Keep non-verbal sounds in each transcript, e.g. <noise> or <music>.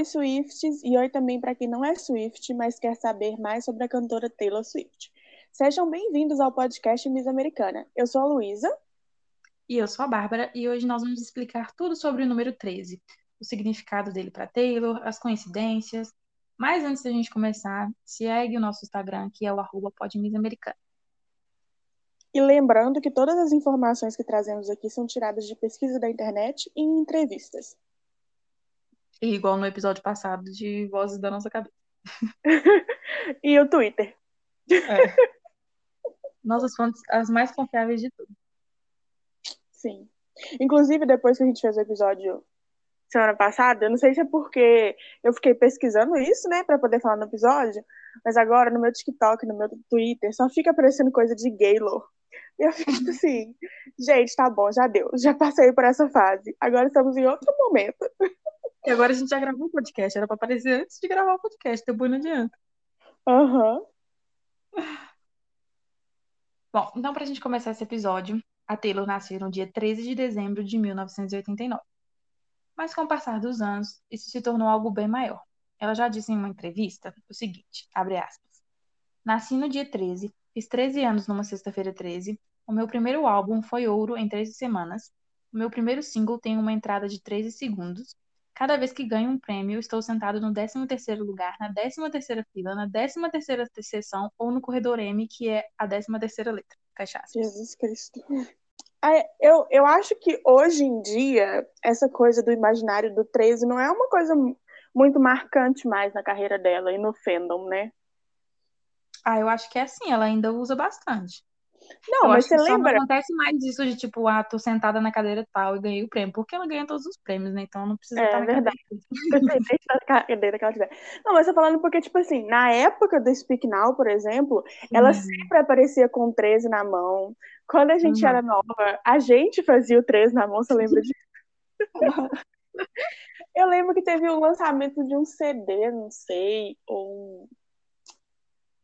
Oi, Swifts, e oi também para quem não é Swift, mas quer saber mais sobre a cantora Taylor Swift. Sejam bem-vindos ao podcast Miss Americana. Eu sou a Luísa. E eu sou a Bárbara, e hoje nós vamos explicar tudo sobre o número 13, o significado dele para Taylor, as coincidências. Mas antes da gente começar, segue o nosso Instagram, que é o arroba podmissamericana. E lembrando que todas as informações que trazemos aqui são tiradas de pesquisa da internet e em entrevistas. E igual no episódio passado de Vozes da Nossa Cabeça. <laughs> e o Twitter. É. Nossas fontes, as mais confiáveis de tudo. Sim. Inclusive, depois que a gente fez o episódio semana passada, eu não sei se é porque eu fiquei pesquisando isso, né, para poder falar no episódio, mas agora no meu TikTok, no meu Twitter, só fica aparecendo coisa de Gaylor. E eu fico tipo assim, gente, tá bom, já deu, já passei por essa fase. Agora estamos em outro momento. E agora a gente já gravou o podcast, era pra aparecer antes de gravar o podcast, depois não adianta. Aham. Uhum. Bom, então pra gente começar esse episódio, a Taylor nasceu no dia 13 de dezembro de 1989. Mas com o passar dos anos, isso se tornou algo bem maior. Ela já disse em uma entrevista o seguinte, abre aspas, Nasci no dia 13, fiz 13 anos numa sexta-feira 13, o meu primeiro álbum foi ouro em 13 semanas, o meu primeiro single tem uma entrada de 13 segundos, Cada vez que ganho um prêmio, estou sentado no 13º lugar, na 13ª fila, na 13ª seção ou no corredor M, que é a 13ª letra. Cachaça. Jesus Cristo. Eu, eu acho que hoje em dia, essa coisa do imaginário do 13 não é uma coisa muito marcante mais na carreira dela e no fandom, né? Ah, eu acho que é assim, ela ainda usa bastante. Não, eu mas você lembra? Não acontece mais isso de tipo, ah, tô sentada na cadeira tal e ganhei o prêmio, porque ela ganha todos os prêmios, né? Então não precisa é, estar na verdade. na cadeira que ela tiver. Não, mas eu tô falando porque, tipo assim, na época do Speak Now, por exemplo, ela uhum. sempre aparecia com 13 na mão. Quando a gente uhum. era nova, a gente fazia o 13 na mão, você lembra disso? <laughs> eu lembro que teve o um lançamento de um CD, não sei, ou um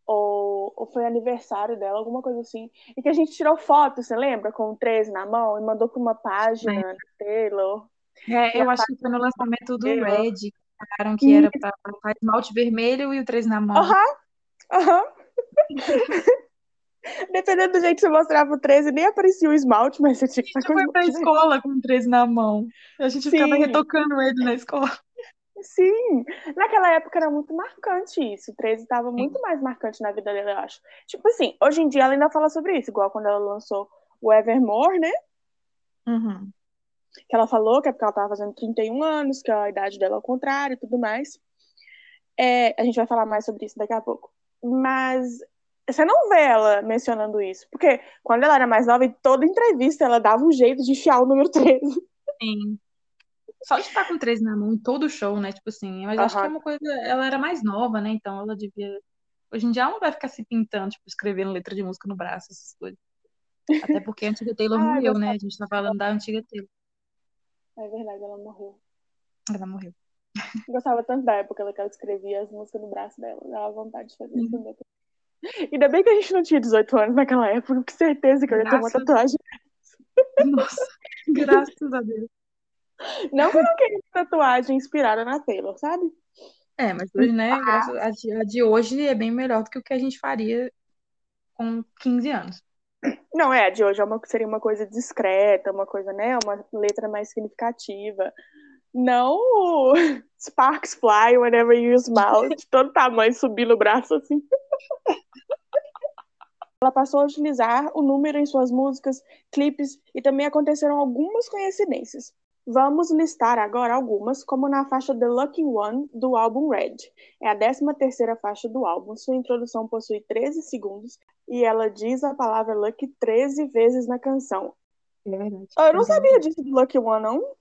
ou, ou foi aniversário dela, alguma coisa assim, e que a gente tirou foto, você lembra? Com o 13 na mão e mandou para uma página da Taylor. É, eu acho que foi no lançamento do Red, que falaram que era para esmalte vermelho e o 13 na mão. Aham, aham. <laughs> Dependendo do jeito que você mostrava o 13, nem aparecia o esmalte, mas você tinha que A gente foi pra escola com o 13 na mão. A gente Sim. ficava retocando ele na escola. Sim, naquela época era muito marcante isso. O 13 estava muito mais marcante na vida dela, eu acho. Tipo assim, hoje em dia ela ainda fala sobre isso, igual quando ela lançou o Evermore, né? Uhum. Que ela falou que é porque ela estava fazendo 31 anos, que a idade dela é o contrário e tudo mais. É, a gente vai falar mais sobre isso daqui a pouco. Mas você não vê ela mencionando isso. Porque quando ela era mais nova, em toda entrevista, ela dava um jeito de enfiar o número 13. Sim. Só de estar com 13 na mão em todo show, né? Tipo assim, mas uhum. acho que é uma coisa. Ela era mais nova, né? Então ela devia. Hoje em dia ela não vai ficar se pintando, tipo, escrevendo letra de música no braço, essas coisas. Até porque a antiga Taylor <laughs> Ai, morreu, né? A gente tá falando da antiga Taylor. É verdade, ela morreu. Ela morreu. Eu gostava tanto da época que ela escrevia as músicas no braço dela. Dava vontade de fazer isso também. Ainda bem que a gente não tinha 18 anos naquela época, com certeza que eu ia ter uma tatuagem. Nossa, <laughs> graças a Deus. Não que eu não queria tatuagem inspirada na Taylor, sabe? É, mas hoje, né, a de, a de hoje é bem melhor do que o que a gente faria com 15 anos. Não, é, a de hoje é uma, seria uma coisa discreta, uma coisa, né, uma letra mais significativa. Não <laughs> Sparks Fly whenever you smile, de todo tamanho, subir no braço assim. <laughs> Ela passou a utilizar o número em suas músicas, clipes e também aconteceram algumas coincidências. Vamos listar agora algumas, como na faixa The Lucky One do álbum Red. É a 13 terceira faixa do álbum. Sua introdução possui 13 segundos e ela diz a palavra Lucky 13 vezes na canção. É verdade. Eu não sabia disso do Lucky One, não.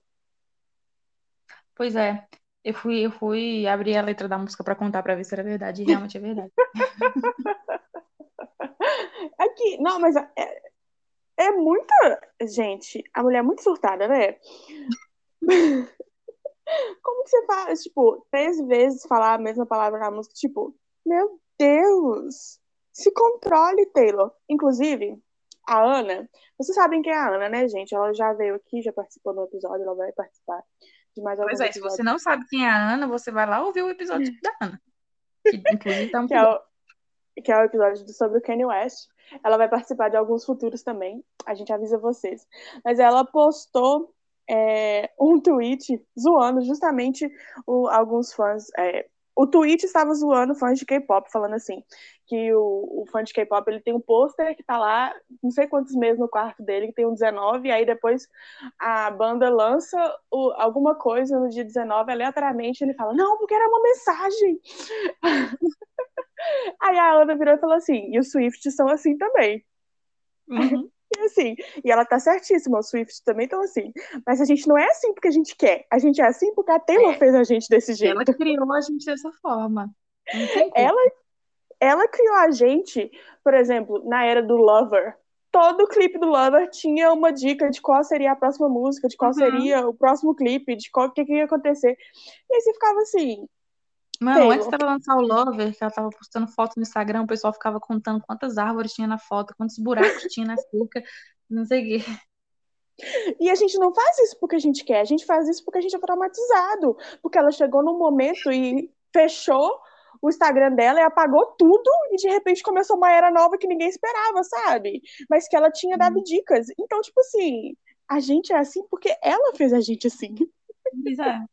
Pois é. Eu fui, eu fui abrir a letra da música para contar para ver se era verdade. E realmente é verdade. <laughs> Aqui, não, mas é, é muita. Gente, a mulher é muito surtada, né? <laughs> Como que você faz, tipo, três vezes falar a mesma palavra na música? Tipo, meu Deus! Se controle, Taylor. Inclusive, a Ana, vocês sabem quem é a Ana, né, gente? Ela já veio aqui, já participou no episódio, ela vai participar de mais Pois alguns é, se episódios. você não sabe quem é a Ana, você vai lá ouvir o episódio <laughs> da Ana. Que inclusive tá muito que é, o, que é o episódio sobre o Kanye West. Ela vai participar de alguns futuros também. A gente avisa vocês. Mas ela postou é, um tweet zoando justamente o- alguns fãs. é, o tweet estava zoando fãs de K-pop, falando assim que o, o fã de K-pop ele tem um pôster que tá lá, não sei quantos meses no quarto dele, que tem um 19, e aí depois a banda lança o- alguma coisa no dia 19, aleatoriamente ele fala, não, porque era uma mensagem. <laughs> Aí a Ana virou e falou assim: e os Swift são assim também. Uhum. <laughs> E assim, e ela tá certíssima, os Swift também estão assim. Mas a gente não é assim porque a gente quer. A gente é assim porque a Taylor É. fez a gente desse jeito. Ela <laughs> criou a gente dessa forma. Ela, ela criou a gente, por exemplo, na era do Lover. Todo clipe do Lover tinha uma dica de qual seria a próxima música, de qual Uhum. seria o próximo clipe, de qual que, que ia acontecer. E aí você ficava assim, Mano, antes dela lançar o Lover, que ela tava postando foto no Instagram, o pessoal ficava contando quantas árvores tinha na foto, quantos buracos tinha na cerca, não sei o quê. E a gente não faz isso porque a gente quer, a gente faz isso porque a gente é traumatizado. Porque ela chegou num momento e fechou o Instagram dela e apagou tudo, e de repente começou uma era nova que ninguém esperava, sabe? Mas que ela tinha dado dicas. Então, tipo assim, a gente é assim porque ela fez a gente assim. É.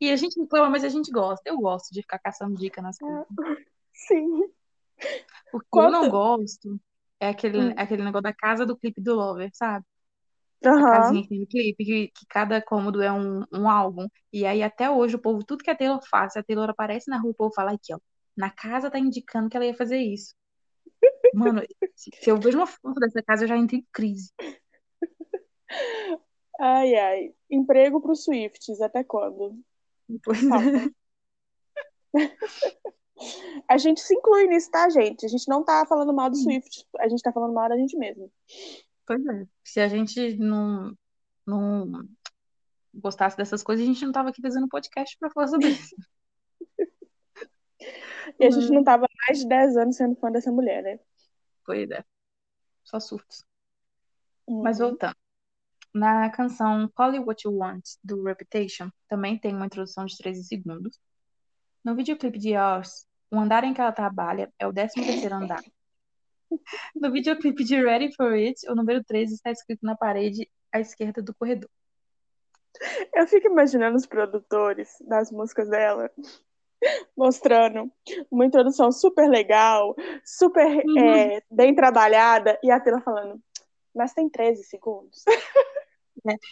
E a gente reclama, mas a gente gosta. Eu gosto de ficar caçando dica nas coisas. <laughs> Sim. O que eu não gosto é aquele, Hum. aquele negócio da casa do clipe do Lover, sabe? A Aham. casinha que tem no clipe, que, que cada cômodo é um, um álbum. E aí, até hoje, o povo, tudo que a Taylor faz, se a Taylor aparece na rua, o povo fala aqui, ó. Na casa tá indicando que ela ia fazer isso. Mano, se, se eu vejo uma foto dessa casa, eu já entro em crise. <laughs> Ai, ai. Emprego para os Swifts, até quando? Pois é. <laughs> A gente se inclui nisso, tá, gente? A gente não tá falando mal do Swift, a gente tá falando mal da gente mesmo. Pois é. Se a gente não, não gostasse dessas coisas, a gente não tava aqui fazendo podcast pra falar sobre isso. E a gente não tava mais de 10 anos sendo fã dessa mulher, né? Pois é. Só surtos. Mas Uhum. voltando. Na canção Call It What You Want, do Reputation, também tem uma introdução de 13 segundos. No videoclipe de Yours, o andar em que ela trabalha é o 13º andar. <laughs> No videoclipe de Ready For It, o número 13 está escrito na parede à esquerda do corredor. Eu fico imaginando os produtores das músicas dela mostrando uma introdução super legal, super Uhum. é, bem trabalhada, e a Taylor falando, mas tem 13 segundos. <laughs>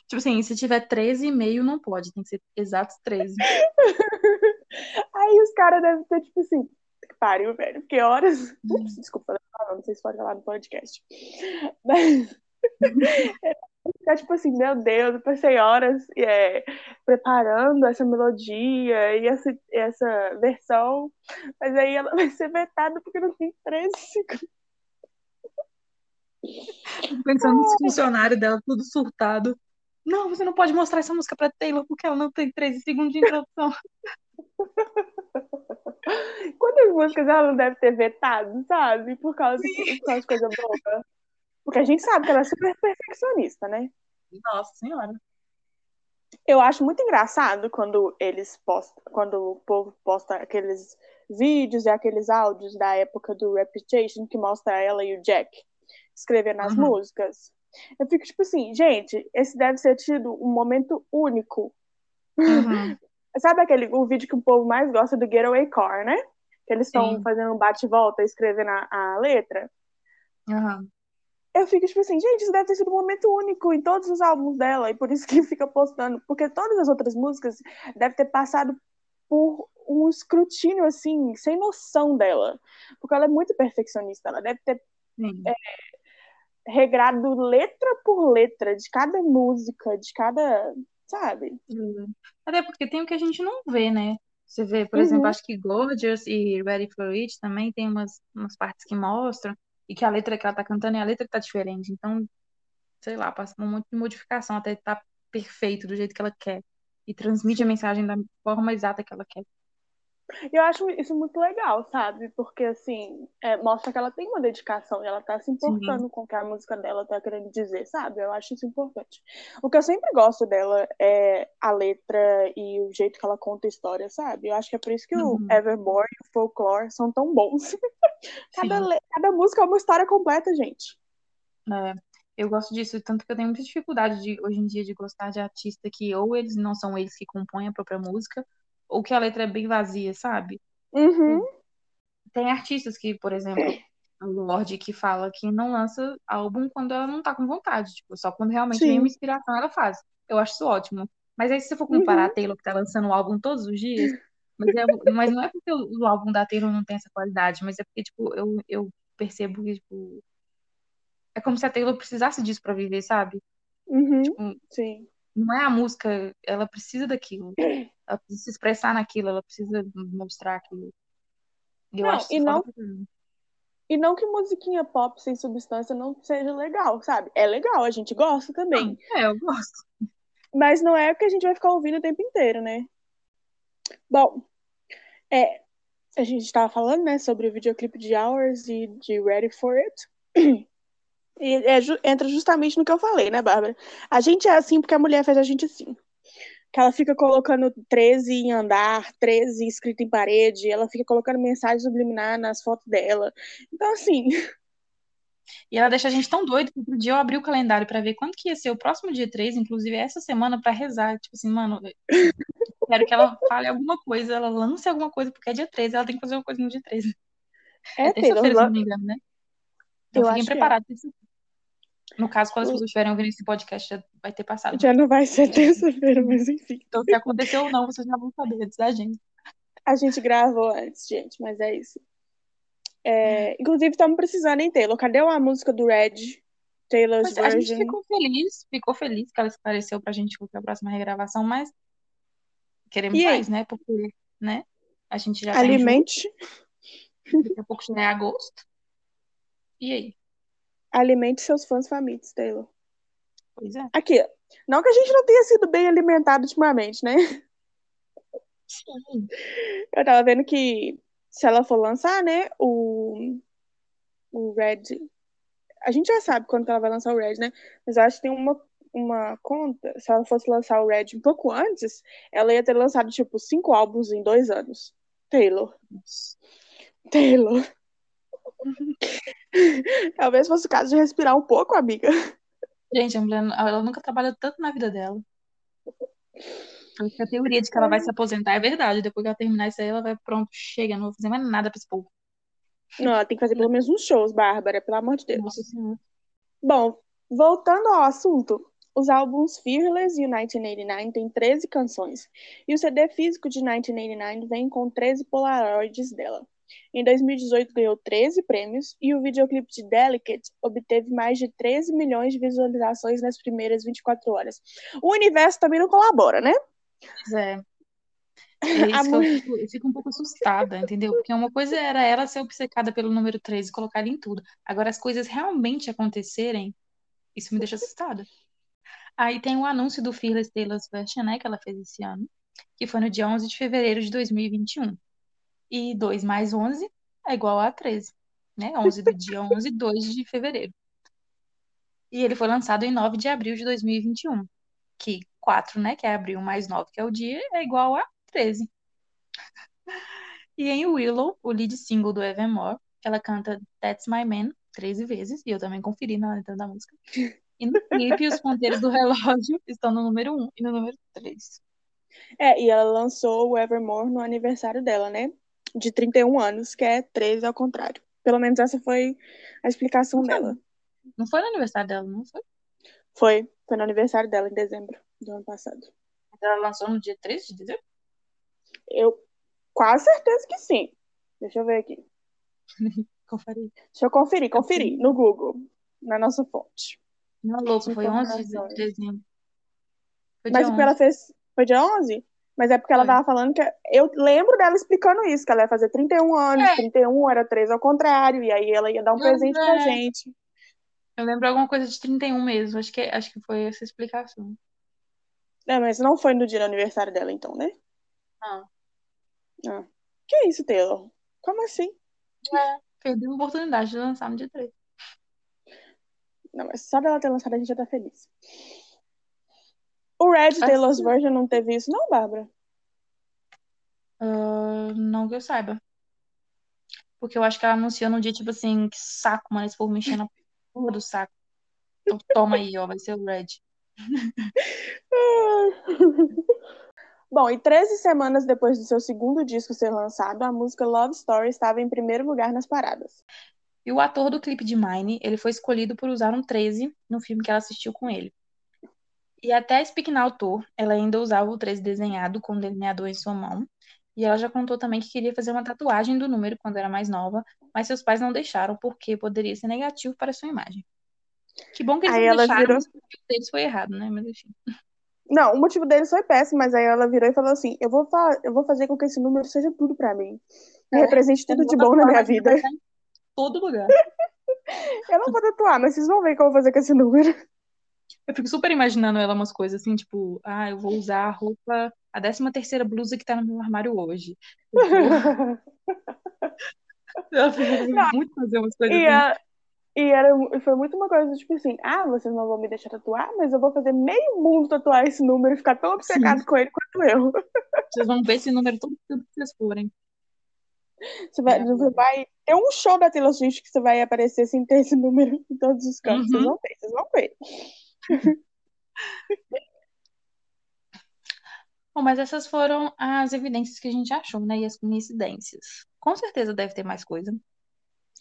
Tipo assim, se tiver 13,5 não pode, tem que ser exatos 13. <laughs> Aí os caras devem ter, tipo assim, que pariu, velho, porque horas. Uhum. Ups, <laughs> desculpa, não sei se pode falar no podcast. <laughs> Mas. Ficar tipo assim, meu Deus, eu passei horas é, preparando essa melodia e essa, essa versão, mas aí ela vai ser vetada porque não tem 13 segundos. Pensando nos funcionários dela, tudo surtado. Não, você não pode mostrar essa música pra Taylor porque ela não tem 13 segundos de introdução. <laughs> Quantas músicas ela não deve ter vetado, sabe? Por causa, de, por causa de coisa boba. Porque a gente sabe que ela é super perfeccionista, né? Nossa senhora. Eu acho muito engraçado quando eles postam, quando o povo posta aqueles vídeos e aqueles áudios da época do Reputation que mostra ela e o Jack escrevendo as Uhum. músicas. Eu fico tipo assim, gente, esse deve ter tido um momento único. Uhum. <laughs> Sabe aquele o vídeo que o povo mais gosta do Getaway Car, né? Que eles estão fazendo um bate-volta escrevendo a, a letra. Uhum. Eu fico tipo assim, gente, isso deve ter sido um momento único em todos os álbuns dela, e por isso que <laughs> fica postando, porque todas as outras músicas devem ter passado por um escrutínio assim, sem noção dela. Porque ela é muito perfeccionista, ela deve ter Sim. Regrado letra por letra de cada música, de cada, sabe? Uhum. Até porque tem o que a gente não vê, né? Você vê, por Uhum. exemplo, acho que Gorgeous e Ready for It também tem umas, umas partes que mostram e que a letra que ela tá cantando é a letra que tá diferente. Então, sei lá, passa um monte de modificação até tá perfeito do jeito que ela quer e transmite a mensagem da forma exata que ela quer. Eu acho isso muito legal, sabe? Porque, assim, é, mostra que ela tem uma dedicação e ela tá se importando Sim. com o que a música dela tá querendo dizer, sabe? Eu acho isso importante. O que eu sempre gosto dela é a letra e o jeito que ela conta a história, sabe? Eu acho que é por isso que uhum. o Evermore e o Folklore são tão bons. <laughs> cada, cada música é uma história completa, gente. É, eu gosto disso, tanto que eu tenho muita dificuldade de, hoje em dia de gostar de artista que ou eles não são eles que compõem a própria música, ou que a letra é bem vazia, sabe? Uhum. Tem artistas que, por exemplo, a Lorde que fala que não lança álbum quando ela não tá com vontade, tipo, só quando realmente Sim. vem uma inspiração ela faz. Eu acho isso ótimo. Mas aí se você for comparar uhum. a Taylor que tá lançando um álbum todos os dias, mas, é, mas não é porque o, o, álbum da Taylor não tem essa qualidade, mas é porque, tipo, eu, eu percebo que, tipo, é como se a Taylor precisasse disso pra viver, sabe? Uhum. Tipo, Sim. Não é a música, ela precisa daquilo. <clears throat> Ela precisa se expressar naquilo, ela precisa mostrar aquilo. E eu não, acho e não, e não que musiquinha pop sem substância não seja legal, sabe? É legal, a gente gosta também. Não, é, eu gosto. Mas não é o que a gente vai ficar ouvindo o tempo inteiro, né? Bom, é, a gente estava falando, né, sobre o videoclipe de Hours e de Ready for It. E é, entra justamente no que eu falei, né, Bárbara? A gente é assim porque a mulher fez a gente assim que ela fica colocando 13 em andar, 13 escrito em parede, ela fica colocando mensagem subliminar nas fotos dela. Então, assim. <laughs> E ela deixa a gente tão doido que outro dia eu abri o calendário para ver quando que ia ser o próximo dia 3, inclusive essa semana, para rezar. Tipo assim, mano, quero que ela fale alguma coisa, ela lance alguma coisa, porque é dia 13, ela tem que fazer uma coisa no dia 13. É, é terça-feira, se não me engano, né? Então eu fiquem preparados. É. No caso, quando as pessoas estiverem ouvindo esse podcast, já vai ter passado. Já não vai ser <laughs> terça-feira, mas enfim. Então, se aconteceu ou não, vocês já vão saber antes da gente. A gente gravou antes, gente, mas é isso. É, inclusive, estamos precisando em Taylor. Cadê a música do Red? Taylor's version. A gente ficou feliz, ficou feliz que ela esclareceu pra gente a próxima regravação, mas queremos e mais, aí? né? Porque, né? A gente já Alimente. Tá Daqui a pouco já é agosto. E aí? Alimente seus fãs famintos, Taylor. Pois é. Aqui, não que a gente não tenha sido bem alimentado ultimamente, né? Sim. Eu tava vendo que se ela for lançar, né, o, o Red. A gente já sabe quando ela vai lançar o Red, né? Mas eu acho que tem uma, uma conta. Se ela fosse lançar o Red um pouco antes, ela ia ter lançado, tipo, cinco álbuns em dois anos. Taylor. Taylor. <laughs> Talvez fosse o caso de respirar um pouco, amiga. Gente, a mulher, ela nunca trabalhou tanto na vida dela. A teoria de que ela vai se aposentar é verdade. Depois que ela terminar isso aí, ela vai, pronto, chega, não vou fazer mais nada pra esse povo. Não, ela tem que fazer pelo menos uns shows, Bárbara, pelo amor de Deus. Nossa Senhora. Bom, voltando ao assunto, os álbuns Fearless e 1989 têm 13 canções, e o CD físico de 1989 vem com 13 polaroids dela. Em 2018 ganhou 13 prêmios e o videoclipe de Delicate obteve mais de 13 milhões de visualizações nas primeiras 24 horas. O universo também não colabora, né? Pois é. É <laughs> isso que eu fico, eu fico, um pouco assustada, entendeu? Porque uma coisa era ela ser obcecada pelo número 13 e colocar ele em tudo. Agora, as coisas realmente acontecerem, isso me deixa assustada. Aí tem o um anúncio do Fearless Taylor's Version, né, que ela fez esse ano, que foi no dia 11 de fevereiro de 2021. E 2 mais 11 é igual a 13, né? 11 do dia 11, 2 de fevereiro. E ele foi lançado em 9 de abril de 2021, que 4, né, que é abril mais 9, que é o dia, é igual a 13. <laughs> E em Willow, o lead single do Evermore, ela canta That's My Man 13 vezes, e eu também conferi na letra da música. E no clipe, os ponteiros do relógio estão no número 1 e no número 3. É, e ela lançou o Evermore no aniversário dela, né? De 31 anos, que é 13 ao contrário. Pelo menos essa foi a explicação não dela. Não foi no aniversário dela, não foi? Foi. Foi no aniversário dela, em dezembro do ano passado. Ela lançou no dia 13 de dezembro? Eu quase certeza que sim. Deixa eu ver aqui. <laughs> Conferir. Deixa eu conferir, conferir no Google, na nossa fonte. Não, louco, foi 11 de dezembro. Foi Mas tipo, ela fez. Foi dia 11? Mas é porque ela tava falando que. Eu lembro dela explicando isso, que ela ia fazer 31 anos, é. 31 era 3 ao contrário, e aí ela ia dar um presente lembro, pra é. gente. Eu lembro alguma coisa de 31 mesmo, acho que, acho que foi essa explicação. É, mas não foi no dia do aniversário dela, então, né? Não. Ah. Que isso, Taylor? Como assim? É, perdeu a oportunidade de lançar no dia 3. Não, mas só dela ter lançado a gente já tá feliz. O Red Taylor's Version não teve isso, não, Bárbara? Uh, não que eu saiba. Porque eu acho que ela anunciou no dia, tipo assim, que saco, mano, esse povo mexendo na porra do saco. Então toma aí, ó, vai ser o Red. <laughs> Bom, e 13 semanas depois do seu segundo disco ser lançado, a música Love Story estava em primeiro lugar nas paradas. E o ator do clipe de Mine, ele foi escolhido por usar um 13 no filme que ela assistiu com ele. E até a Speak Now Tour, ela ainda usava o 13 desenhado com o delineador em sua mão. E ela já contou também que queria fazer uma tatuagem do número quando era mais nova, mas seus pais não deixaram porque poderia ser negativo para sua imagem. Que bom que eles Aí não ela deixaram, virou- o motivo deles foi errado, né? Mas enfim. Não, o motivo dele foi péssimo, mas aí ela virou e falou assim: eu vou, fa- eu vou fazer com que esse número seja tudo pra mim. Me É, represente tudo de bom na minha vida. em todo lugar. <laughs> Eu não vou tatuar, mas vocês vão ver o que eu vou fazer com esse número. Eu fico super imaginando ela umas coisas assim, tipo, ah, eu vou usar a roupa, a 13 terceira blusa que tá no meu armário hoje. Vou... <laughs> Ela fica muito fazer umas coisas E, assim. e era, foi muito uma coisa tipo assim: ah, vocês não vão me deixar tatuar, mas eu vou fazer meio mundo tatuar esse número e ficar tão obcecado Sim. com ele quanto eu. <laughs> Vocês vão ver esse número todo tempo que vocês forem. Você vai, É. você vai ter um show da Taylor Swift que você vai aparecer sem ter esse número em todos os cantos. Vocês Uhum. vão ver, vocês vão ver. Bom, mas essas foram as evidências que a gente achou, né? E as coincidências. Com certeza deve ter mais coisa.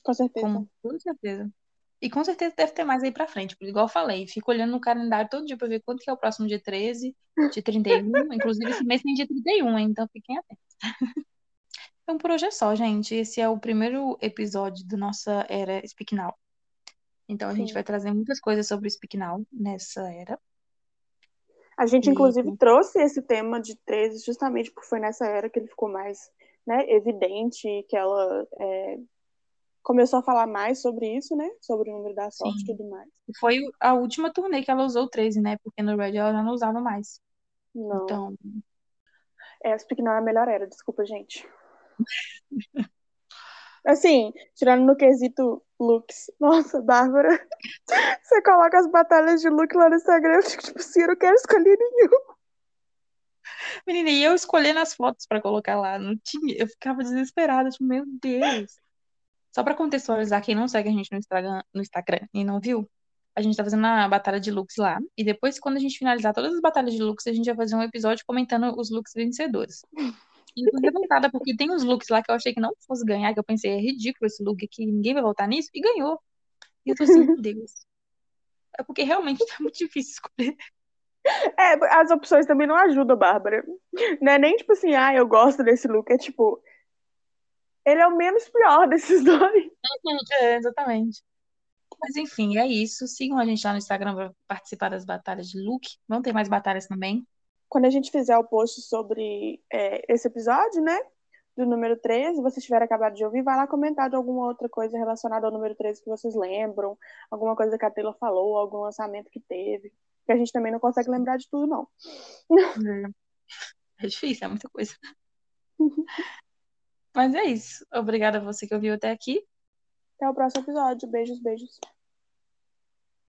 Com certeza. Com toda certeza. E com certeza deve ter mais aí pra frente. Porque, igual eu falei, fico olhando no calendário todo dia pra ver quando que é o próximo dia 13, dia 31. <laughs> Inclusive, esse mês tem dia 31, hein? Então fiquem atentos. Então, por hoje é só, gente. Esse é o primeiro episódio da nossa era Speak Now. Então, a gente Sim. vai trazer muitas coisas sobre o Speak Now nessa era. A gente, E- inclusive, trouxe esse tema de 13 justamente porque foi nessa era que ele ficou mais né, evidente, que ela é, começou a falar mais sobre isso, né? Sobre o número da sorte Sim. e tudo mais. Foi a última turnê que ela usou o 13, né? Porque no Red ela já não usava mais. Não. Então, É, Speak Now é a melhor era, desculpa, gente. <laughs> Assim, tirando no quesito looks. Nossa, Bárbara, você coloca as batalhas de look lá no Instagram, eu fico tipo eu não quero escolher nenhum. menina, e eu escolhendo as fotos pra colocar lá, não tinha, eu ficava desesperada, tipo, meu Deus. Só pra contextualizar, quem não segue a gente no Instagram, no Instagram e não viu, a gente tá fazendo a batalha de looks lá. E depois, quando a gente finalizar todas as batalhas de looks, a gente vai fazer um episódio comentando os looks vencedores. E tô revoltada porque tem uns looks lá que eu achei que não fosse ganhar, que eu pensei, é ridículo esse look aqui, ninguém vai votar nisso, e ganhou. E eu tô assim, meu Deus. É porque realmente <laughs> tá muito difícil escolher. É, as opções também não ajudam, Bárbara. Não é nem tipo assim, ah, eu gosto desse look. É tipo, ele é o menos pior <laughs> desses dois. É, exatamente. Mas enfim, é isso. Sigam a gente lá no Instagram para participar das batalhas de look. Vão ter mais batalhas também. Quando a gente fizer o post sobre é, esse episódio, né? Do número 13, vocês tiverem acabado de ouvir, vai lá comentar de alguma outra coisa relacionada ao número 13 que vocês lembram, alguma coisa que a Taylor falou, algum lançamento que teve. Que a gente também não consegue lembrar de tudo, não. É difícil, é muita coisa. <laughs> Mas é isso. Obrigada a você que ouviu até aqui. Até o próximo episódio. Beijos, beijos.